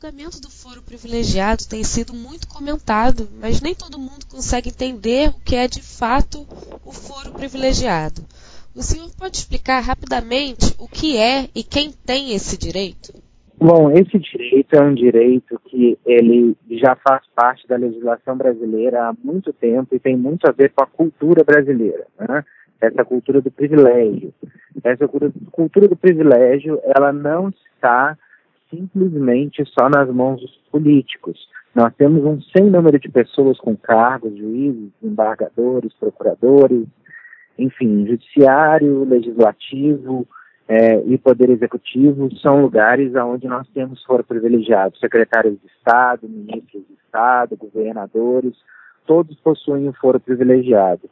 julgamento do foro privilegiado tem sido muito comentado, mas nem todo mundo consegue entender o que é de fato o foro privilegiado. O senhor pode explicar rapidamente o que é e quem tem esse direito? Bom, esse direito é um direito que ele já faz parte da legislação brasileira há muito tempo e tem muito a ver com a cultura brasileira, né? Essa cultura do privilégio. Essa cultura do privilégio, ela não está simplesmente só nas mãos dos políticos. Nós temos um sem número de pessoas com cargos, juízes, embargadores, procuradores, enfim, judiciário, legislativo é, e poder executivo são lugares onde nós temos foro privilegiado. Secretários de Estado, ministros de Estado, governadores, todos possuem um foro privilegiado.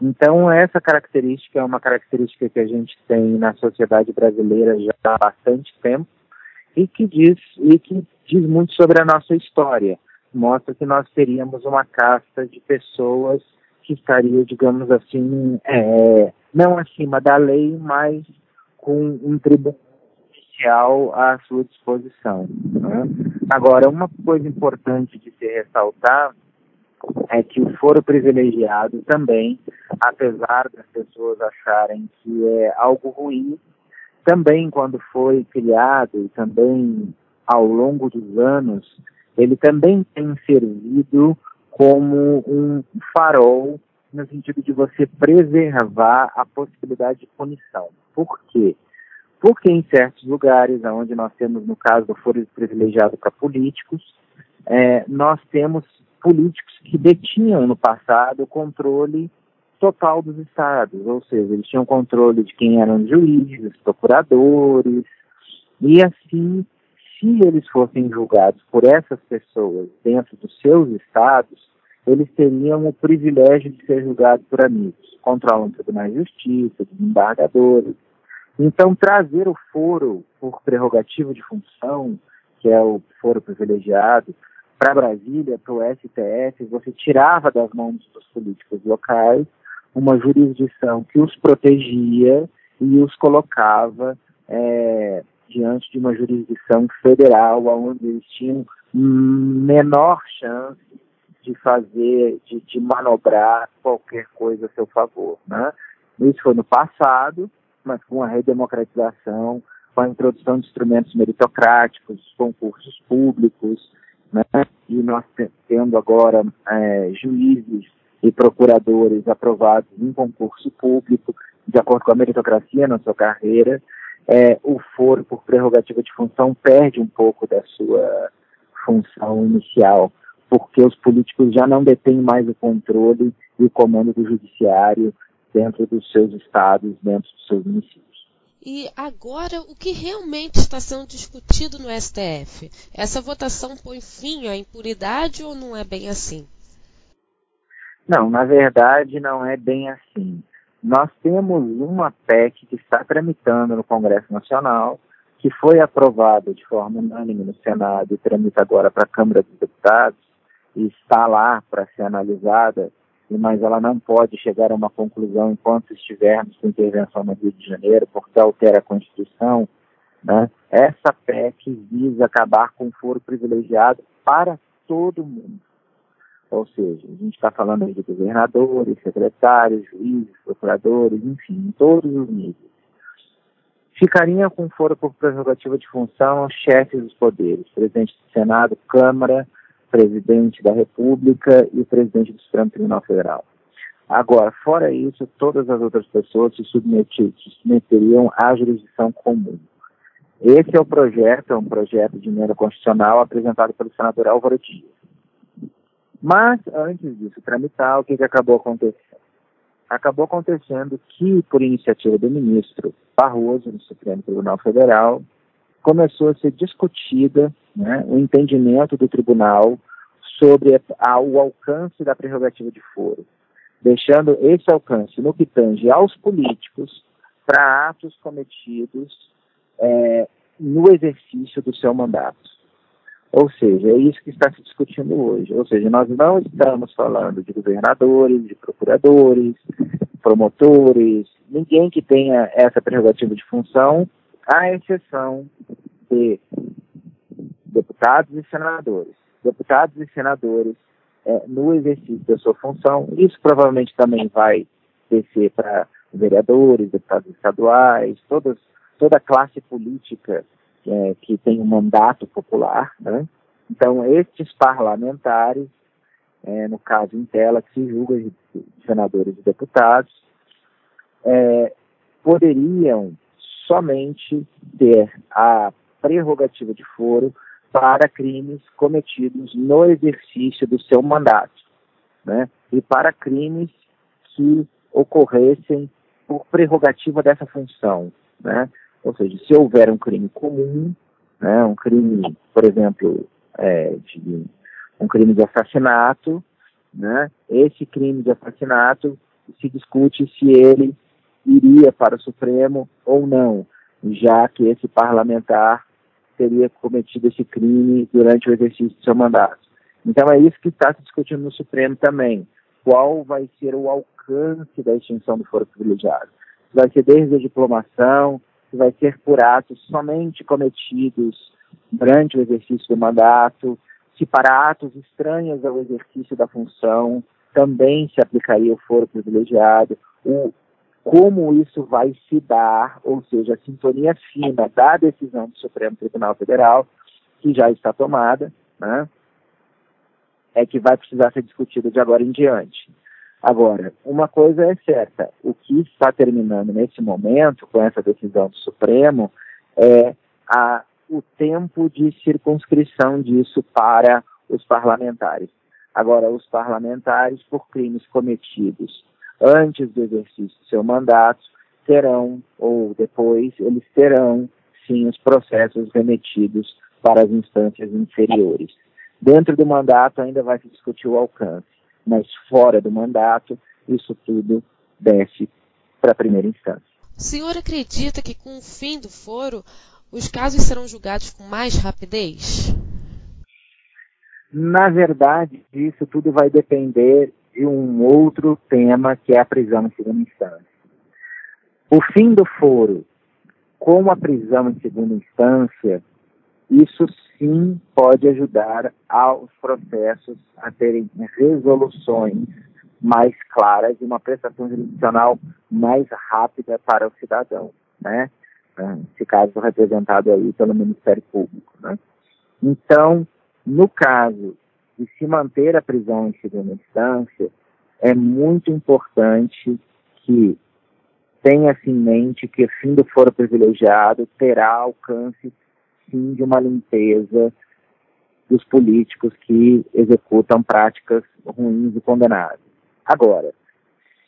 Então, essa característica é uma característica que a gente tem na sociedade brasileira já há bastante tempo e que diz, e que diz muito sobre a nossa história. Mostra que nós teríamos uma casta de pessoas que estaria, digamos assim, é, não acima da lei, mas com um tribunal judicial à sua disposição. Né? Agora, uma coisa importante de se ressaltar é que o foro privilegiado também, apesar das pessoas acharem que é algo ruim, também quando foi criado e também ao longo dos anos, ele também tem servido como um farol no sentido de você preservar a possibilidade de punição. Por quê? Porque em certos lugares, onde nós temos, no caso do foro privilegiado para políticos, é, nós temos políticos que detinham no passado o controle total dos estados, ou seja, eles tinham controle de quem eram juízes, procuradores, e assim, se eles fossem julgados por essas pessoas dentro dos seus estados, eles teriam o privilégio de ser julgados por amigos, controlam tribunais de justiça, desembargadores. Então, trazer o foro por prerrogativa de função, que é o foro privilegiado, para Brasília, para o STF, você tirava das mãos dos políticos locais uma jurisdição que os protegia e os colocava é, diante de uma jurisdição federal, onde eles tinham menor chance de fazer, de, de manobrar qualquer coisa a seu favor. Né? Isso foi no passado, mas com a redemocratização, com a introdução de instrumentos meritocráticos, concursos públicos, né? e nós tendo agora é, juízes e procuradores aprovados em concurso público, de acordo com a meritocracia na sua carreira, é, o foro por prerrogativa de função perde um pouco da sua função inicial, porque os políticos já não detêm mais o controle e o comando do judiciário dentro dos seus estados, dentro dos seus municípios. E agora, o que realmente está sendo discutido no STF? Essa votação põe fim à impunidade ou não é bem assim? Não, na verdade não é bem assim. Nós temos uma PEC que está tramitando no Congresso Nacional, que foi aprovada de forma unânime no Senado e tramita agora para a Câmara dos Deputados e está lá para ser analisada, mas ela não pode chegar a uma conclusão enquanto estivermos com intervenção no Rio de Janeiro, porque altera a Constituição. Né? Essa PEC visa acabar com o foro privilegiado para todo mundo. Ou seja, a gente está falando aí de governadores, secretários, juízes, procuradores, enfim, todos os níveis. Ficaria com foro por prerrogativa de função chefes dos poderes, presidente do Senado, Câmara, presidente da República e presidente do Supremo Tribunal Federal. Agora, fora isso, todas as outras pessoas se, se submeteriam à jurisdição comum. Esse é o projeto, é um projeto de emenda constitucional apresentado pelo senador Álvaro Dias. Mas, antes disso tramitar, o que, que acabou acontecendo? Acabou acontecendo que, por iniciativa do ministro Barroso, no Supremo Tribunal Federal, começou a ser discutida né, o entendimento do tribunal sobre a, o alcance da prerrogativa de foro, deixando esse alcance no que tange aos políticos para atos cometidos é, no exercício do seu mandato. Ou seja, é isso que está se discutindo hoje. Ou seja, nós não estamos falando de governadores, de procuradores, promotores, ninguém que tenha essa prerrogativa de função, à exceção de deputados e senadores. Deputados e senadores, é, no exercício da sua função, isso provavelmente também vai descer para vereadores, deputados estaduais, todas, toda a classe política é, que tem um mandato popular. Né? Então, estes parlamentares, é, no caso em tela, que se julga de senadores e deputados, é, poderiam somente ter a prerrogativa de foro para crimes cometidos no exercício do seu mandato, né? E para crimes que ocorressem por prerrogativa dessa função, né? Ou seja, se houver um crime comum, né, um crime, por exemplo, é, de um crime de assassinato, né? Esse crime de assassinato se discute se ele iria para o Supremo ou não, já que esse parlamentar teria cometido esse crime durante o exercício do seu mandato. Então é isso que está se discutindo no Supremo também. Qual vai ser o alcance da extinção do foro privilegiado? Vai ser desde a diplomação, se vai ser por atos somente cometidos durante o exercício do mandato, se para atos estranhos ao exercício da função também se aplicaria o foro privilegiado, o, como isso vai se dar, ou seja, a sintonia fina da decisão do Supremo Tribunal Federal, que já está tomada, né, é que vai precisar ser discutida de agora em diante. Agora, uma coisa é certa: o que está terminando nesse momento, com essa decisão do Supremo, é a, o tempo de circunscrição disso para os parlamentares. Agora, os parlamentares, por crimes cometidos antes do exercício do seu mandato, terão, ou depois, eles terão, sim, os processos remetidos para as instâncias inferiores. Dentro do mandato ainda vai se discutir o alcance, mas fora do mandato, isso tudo desce para a primeira instância. O senhor acredita que com o fim do foro, os casos serão julgados com mais rapidez? Na verdade, isso tudo vai depender de um outro tema que é a prisão em segunda instância. O fim do foro com a prisão em segunda instância, isso sim pode ajudar aos processos a terem resoluções mais claras e uma prestação jurisdicional mais rápida para o cidadão, né? Esse caso representado aí pelo Ministério Público, né? Então, no caso de se manter a prisão em segunda instância, é muito importante que tenha-se em mente que o fim do foro privilegiado terá alcance, sim, de uma limpeza dos políticos que executam práticas ruins e condenáveis. Agora,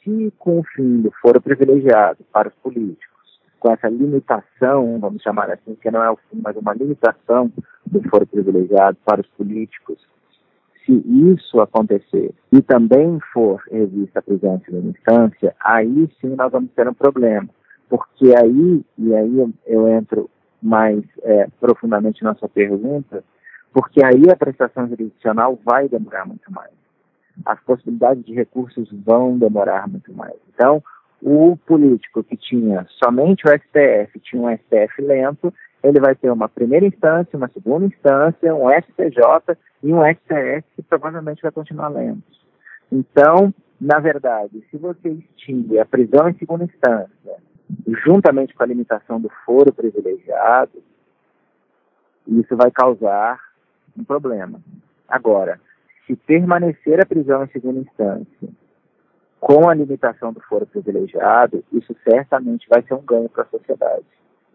se com o fim do foro privilegiado para os políticos, com essa limitação, vamos chamar assim, que não é o fim, mas uma limitação do foro privilegiado para os políticos, se isso acontecer e também for revista a prisão em segunda instância, aí sim nós vamos ter um problema. Porque aí, e aí eu, eu entro mais é, profundamente na sua pergunta, porque aí a prestação jurisdicional vai demorar muito mais. As possibilidades de recursos vão demorar muito mais. Então, o político que tinha somente o STF, tinha um STF lento, ele vai ter uma primeira instância, uma segunda instância, um STJ e um STF que provavelmente vai continuar lento. Então, na verdade, se você extingue a prisão em segunda instância, juntamente com a limitação do foro privilegiado, isso vai causar um problema. Agora, se permanecer a prisão em segunda instância com a limitação do foro privilegiado, isso certamente vai ser um ganho para a sociedade.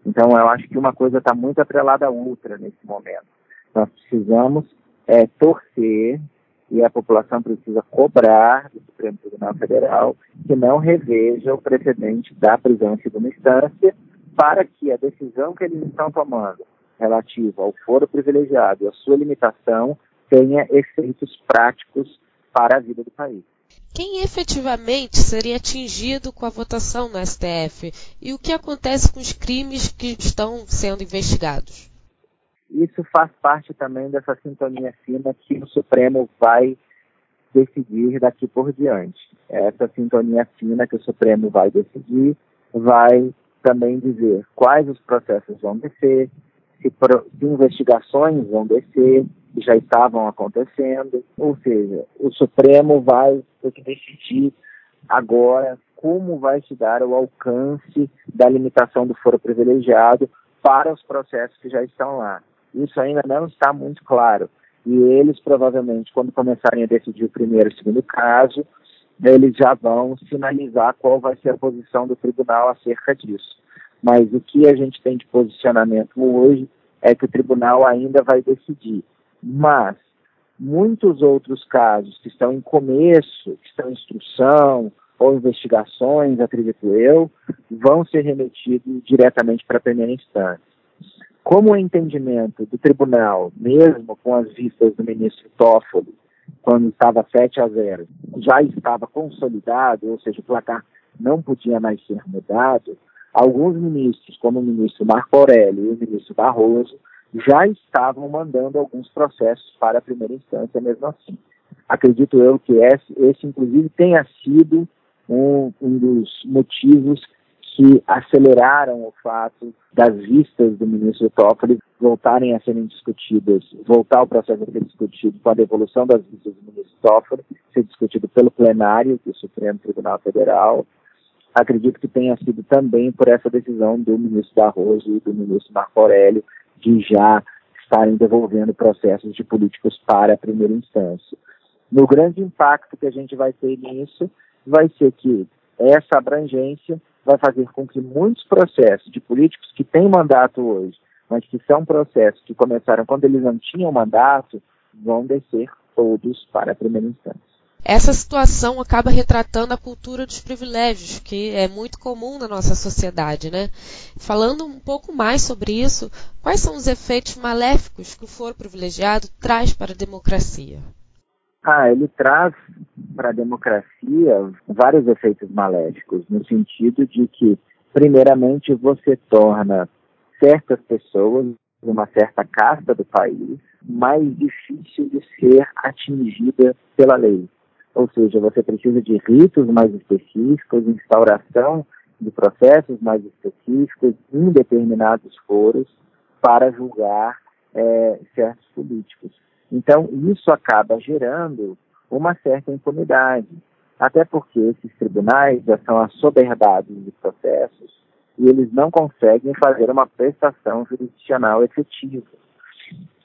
Então, eu acho que uma coisa está muito atrelada à outra nesse momento. Nós precisamos é, torcer e a população precisa cobrar do Supremo Tribunal Federal que não reveja o precedente da prisão em segunda instância para que a decisão que eles estão tomando relativa ao foro privilegiado e à sua limitação tenha efeitos práticos para a vida do país. Quem efetivamente seria atingido com a votação no STF? E o que acontece com os crimes que estão sendo investigados? Isso faz parte também dessa sintonia fina que o Supremo vai decidir daqui por diante. Essa sintonia fina que o Supremo vai decidir vai também dizer quais os processos vão descer, se, se investigações vão descer, que já estavam acontecendo, ou seja, o Supremo vai ter que decidir agora como vai se dar o alcance da limitação do foro privilegiado para os processos que já estão lá. Isso ainda não está muito claro. E eles, provavelmente, quando começarem a decidir o primeiro e o segundo caso, eles já vão sinalizar qual vai ser a posição do tribunal acerca disso. Mas o que a gente tem de posicionamento hoje é que o tribunal ainda vai decidir. Mas muitos outros casos que estão em começo, que estão em instrução ou investigações, acredito eu, vão ser remetidos diretamente para a primeira instância. Como o entendimento do tribunal, mesmo com as vistas do ministro Toffoli, quando estava 7 a 0, já estava consolidado, ou seja, o placar não podia mais ser mudado, alguns ministros, como o ministro Marco Aurélio e o ministro Barroso, já estavam mandando alguns processos para a primeira instância mesmo assim. Acredito eu que esse, esse inclusive, tenha sido um, um dos motivos que aceleraram o fato das vistas do ministro Toffoli voltarem a serem discutidas, voltar o processo a ser discutido com a devolução das vistas do ministro Toffoli, ser discutido pelo plenário do Supremo Tribunal Federal. Acredito que tenha sido também por essa decisão do ministro Barroso e do ministro Marco Aurélio de já estarem devolvendo processos de políticos para a primeira instância. No grande impacto que a gente vai ter nisso vai ser que essa abrangência vai fazer com que muitos processos de políticos que têm mandato hoje, mas que são processos que começaram quando eles não tinham mandato, vão descer todos para a primeira instância. Essa situação acaba retratando a cultura dos privilégios, que é muito comum na nossa sociedade, né? Falando um pouco mais sobre isso, quais são os efeitos maléficos que o foro privilegiado traz para a democracia? Ah, ele traz para a democracia vários efeitos maléficos, no sentido de que, primeiramente, você torna certas pessoas, uma certa casta do país, mais difícil de ser atingida pela lei. Ou seja, você precisa de ritos mais específicos, instauração de processos mais específicos em determinados foros para julgar é, certos políticos. Então, isso acaba gerando uma certa impunidade, até porque esses tribunais já são assoberbados de processos e eles não conseguem fazer uma prestação jurisdicional efetiva.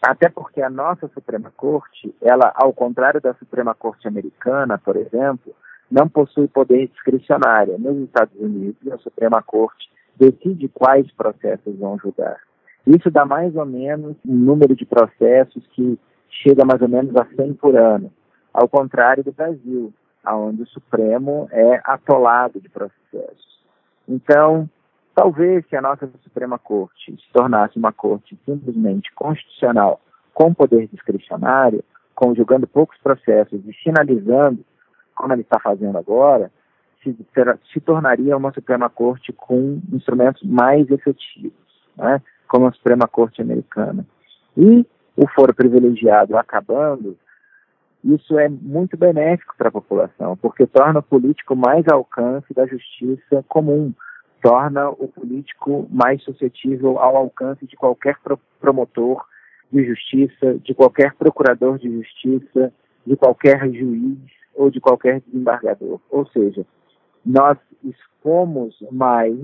Até porque a nossa Suprema Corte, ela, ao contrário da Suprema Corte americana, por exemplo, não possui poder discricionário. Nos Estados Unidos, a Suprema Corte decide quais processos vão julgar. Isso dá mais ou menos um número de processos que chega mais ou menos a 100 por ano, ao contrário do Brasil, onde o Supremo é atolado de processos. Então, talvez se a nossa Suprema Corte se tornasse uma corte simplesmente constitucional com poder discricionário, conjugando poucos processos e finalizando, como ele está fazendo agora, se, se tornaria uma Suprema Corte com instrumentos mais efetivos, né, como a Suprema Corte americana. E o foro privilegiado acabando, isso é muito benéfico para a população, porque torna o político mais alcance da justiça comum, torna o político mais suscetível ao alcance de qualquer promotor de justiça, de qualquer procurador de justiça, de qualquer juiz ou de qualquer desembargador. Ou seja, nós expomos mais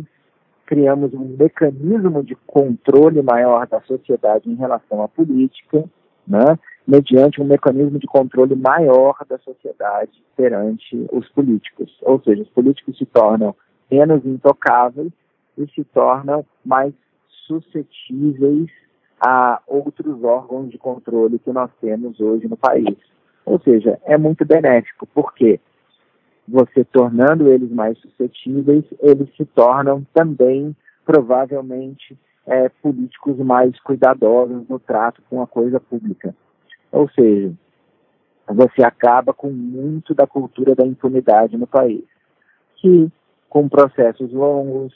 criamos um mecanismo de controle maior da sociedade em relação à política, né, mediante um mecanismo de controle maior da sociedade perante os políticos. Ou seja, os políticos se tornam menos intocáveis e se tornam mais suscetíveis a outros órgãos de controle que nós temos hoje no país. Ou seja, é muito benéfico, porque você tornando eles mais suscetíveis, eles se tornam também, provavelmente, é, políticos mais cuidadosos no trato com a coisa pública. Ou seja, você acaba com muito da cultura da impunidade no país, que com processos longos,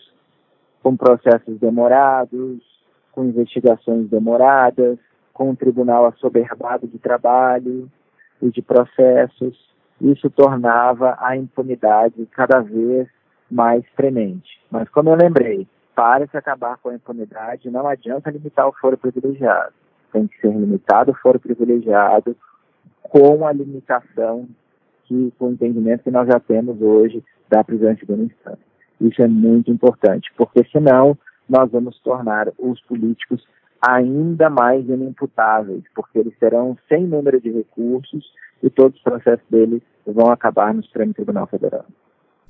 com processos demorados, com investigações demoradas, com um tribunal assoberbado de trabalho e de processos, isso tornava a impunidade cada vez mais premente. Mas como eu lembrei, para se acabar com a impunidade, não adianta limitar o foro privilegiado. Tem que ser limitado o foro privilegiado com a limitação que, com o entendimento que nós já temos hoje da prisão em segunda instância. Isso é muito importante, porque senão nós vamos tornar os políticos ainda mais inimputáveis, porque eles terão sem número de recursos e todos os processos deles vão acabar no Supremo Tribunal Federal.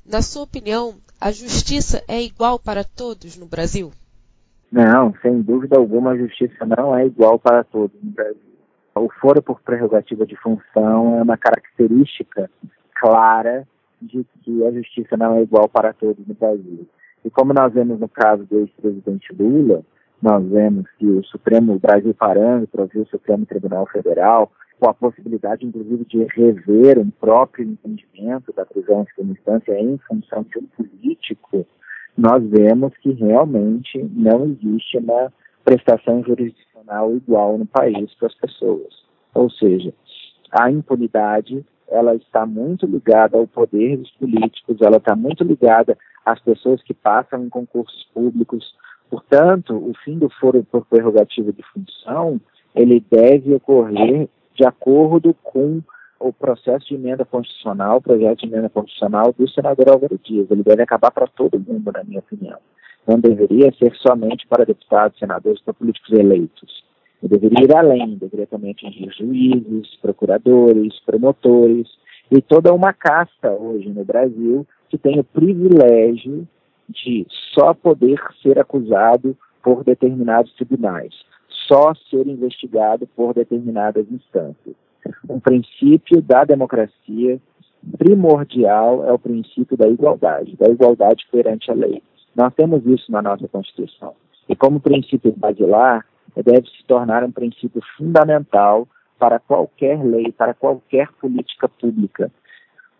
Na sua opinião, a justiça é igual para todos no Brasil? Não, sem dúvida alguma, a justiça não é igual para todos no Brasil. O foro por prerrogativa de função é uma característica clara de que a justiça não é igual para todos no Brasil. E como nós vemos no caso do ex-presidente Lula, nós vemos que o Supremo, Brasil parâmetro, o Supremo Tribunal Federal, com a possibilidade, inclusive, de rever um próprio entendimento da prisão em segunda instância em função de um político, nós vemos que realmente não existe uma prestação jurisdicional igual no país para as pessoas. Ou seja, a impunidade ela está muito ligada ao poder dos políticos, ela está muito ligada às pessoas que passam em concursos públicos. Portanto, o fim do foro por prerrogativa de função, ele deve ocorrer de acordo com o processo de emenda constitucional, o projeto de emenda constitucional do senador Álvaro Dias. Ele deve acabar para todo mundo, na minha opinião. Não deveria ser somente para deputados, senadores, para políticos eleitos. Ele deveria ir além, deveria também atingir juízes, procuradores, promotores e toda uma casta hoje no Brasil que tem o privilégio de só poder ser acusado por determinados tribunais, só ser investigado por determinadas instâncias. Um princípio da democracia primordial é o princípio da igualdade, da igualdade perante a lei. Nós temos isso na nossa Constituição. E como princípio basilar, deve se tornar um princípio fundamental para qualquer lei, para qualquer política pública.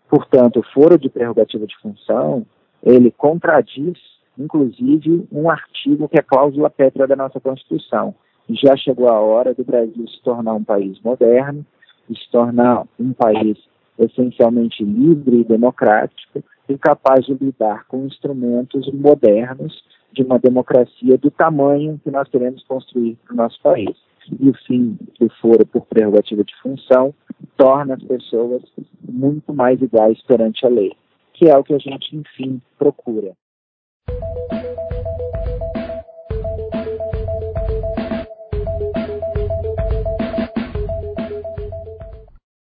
Portanto, o foro de prerrogativa de função, ele contradiz, inclusive, um artigo que é a cláusula pétrea da nossa Constituição. Já chegou a hora do Brasil se tornar um país moderno, se tornar um país essencialmente livre e democrático e capaz de lidar com instrumentos modernos de uma democracia do tamanho que nós queremos construir para o nosso país. E o fim do foro por prerrogativa de função torna as pessoas muito mais iguais perante a lei, que é o que a gente, enfim, procura.